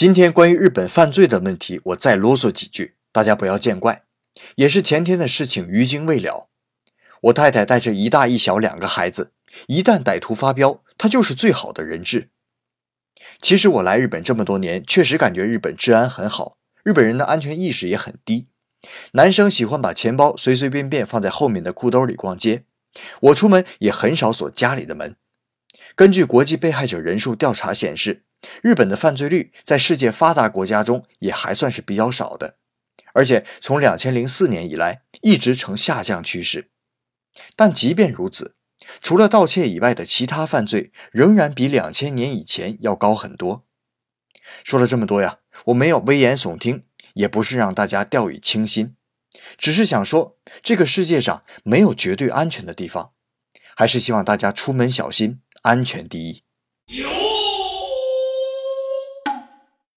今天关于日本犯罪的问题，我再啰嗦几句，大家不要见怪。也是前天的事情，余惊未了。我太太带着一大一小两个孩子，一旦歹徒发飙，她就是最好的人质。其实我来日本这么多年，确实感觉日本治安很好，日本人的安全意识也很低。男生喜欢把钱包随随便便放在后面的裤兜里逛街，我出门也很少锁家里的门。根据国际被害者人数调查显示，日本的犯罪率在世界发达国家中也还算是比较少的，而且从两千零四年以来一直呈下降趋势。但即便如此，除了盗窃以外的其他犯罪仍然比两千年以前要高很多。说了这么多呀，我没有危言耸听，也不是让大家掉以轻心，只是想说，这个世界上没有绝对安全的地方，还是希望大家出门小心，安全第一。